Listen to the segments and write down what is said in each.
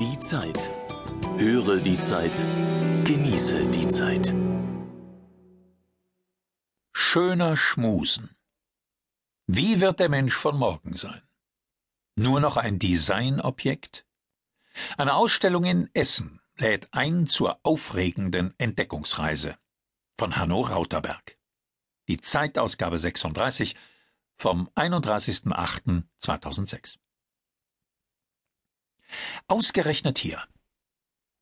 Die Zeit. Höre die Zeit. Genieße die Zeit. Schöner Schmusen. Wie wird der Mensch von morgen sein? Nur noch ein Designobjekt? Eine Ausstellung in Essen lädt ein zur aufregenden Entdeckungsreise von Hanno Rauterberg. Die Zeitausgabe 36 vom 31.08.2006. Ausgerechnet hier.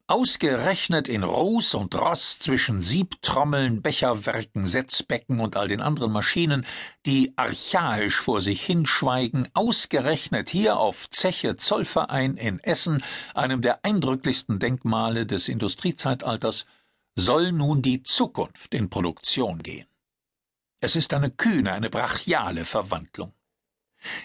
Ausgerechnet in Ruß und Ross zwischen Siebtrommeln, Becherwerken, Setzbecken und all den anderen Maschinen, die archaisch vor sich hinschweigen, ausgerechnet hier auf Zeche Zollverein in Essen, einem der eindrücklichsten Denkmale des Industriezeitalters, soll nun die Zukunft in Produktion gehen. Es ist eine kühne, eine brachiale Verwandlung.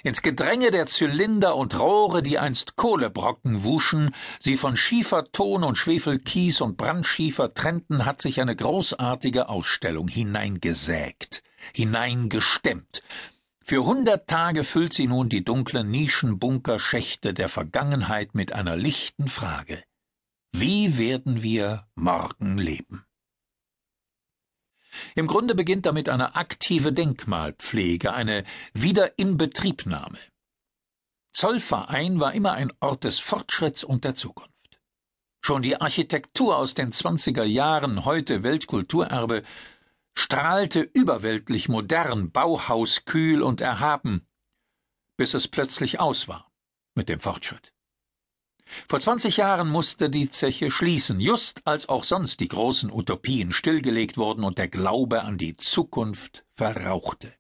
Ins Gedränge der Zylinder und Rohre, die einst Kohlebrocken wuschen, sie von Schieferton und Schwefelkies und Brandschiefer trennten, hat sich eine großartige Ausstellung hineingesägt, hineingestemmt. Für hundert Tage füllt sie nun die dunklen Nischenbunkerschächte der Vergangenheit mit einer lichten Frage. Wie werden wir morgen leben? Im Grunde beginnt damit eine aktive Denkmalpflege, eine Wiederinbetriebnahme. Zollverein war immer ein Ort des Fortschritts und der Zukunft. Schon die Architektur aus den zwanziger Jahren, heute Weltkulturerbe, strahlte überweltlich modern, bauhauskühl und erhaben, bis es plötzlich aus war mit dem Fortschritt. Vor zwanzig Jahren musste die Zeche schließen, just als auch sonst die großen Utopien stillgelegt wurden und der Glaube an die Zukunft verrauchte.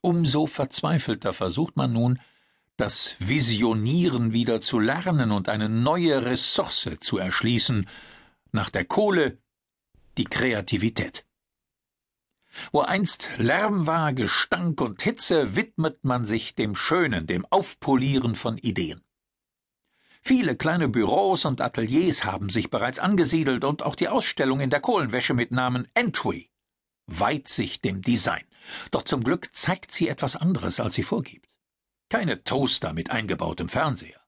Umso verzweifelter versucht man nun, das Visionieren wieder zu lernen und eine neue Ressource zu erschließen, nach der Kohle die Kreativität. Wo einst Lärm war, Gestank und Hitze, widmet man sich dem Schönen, dem Aufpolieren von Ideen. Viele kleine Büros und Ateliers haben sich bereits angesiedelt und auch die Ausstellung in der Kohlenwäsche mit Namen Entry weiht sich dem Design. Doch zum Glück zeigt sie etwas anderes, als sie vorgibt. Keine Toaster mit eingebautem Fernseher.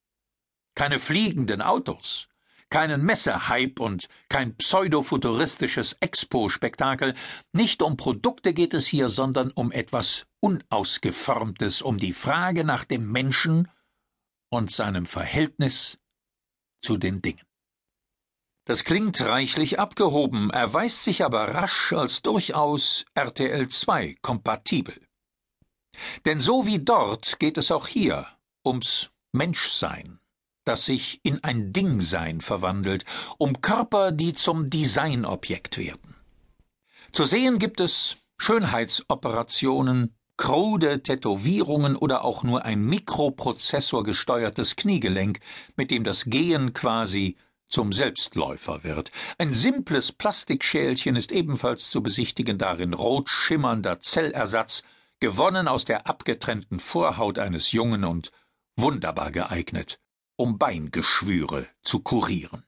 Keine fliegenden Autos. Keinen Messehype und kein pseudofuturistisches Expo-Spektakel. Nicht um Produkte geht es hier, sondern um etwas Unausgeformtes, um die Frage nach dem Menschen und seinem Verhältnis zu den Dingen. Das klingt reichlich abgehoben, erweist sich aber rasch als durchaus RTL 2 kompatibel. Denn so wie dort geht es auch hier ums Menschsein, das sich in ein Dingsein verwandelt, um Körper, die zum Designobjekt werden. Zu sehen gibt es Schönheitsoperationen, krude Tätowierungen oder auch nur ein Mikroprozessor gesteuertes Kniegelenk, mit dem das Gehen quasi zum Selbstläufer wird. Ein simples Plastikschälchen ist ebenfalls zu besichtigen, darin rot schimmernder Zellersatz, gewonnen aus der abgetrennten Vorhaut eines Jungen und wunderbar geeignet, um Beingeschwüre zu kurieren.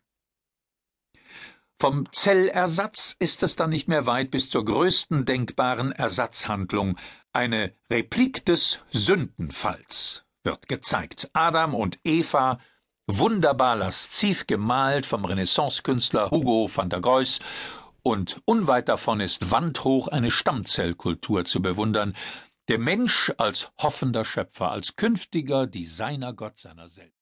Vom Zellersatz ist es dann nicht mehr weit bis zur größten denkbaren Ersatzhandlung. Eine Replik des Sündenfalls wird gezeigt. Adam und Eva, wunderbar lasziv gemalt vom Renaissancekünstler Hugo van der Goys, und unweit davon ist wandhoch eine Stammzellkultur zu bewundern, der Mensch als hoffender Schöpfer, als künftiger Designergott seiner selbst.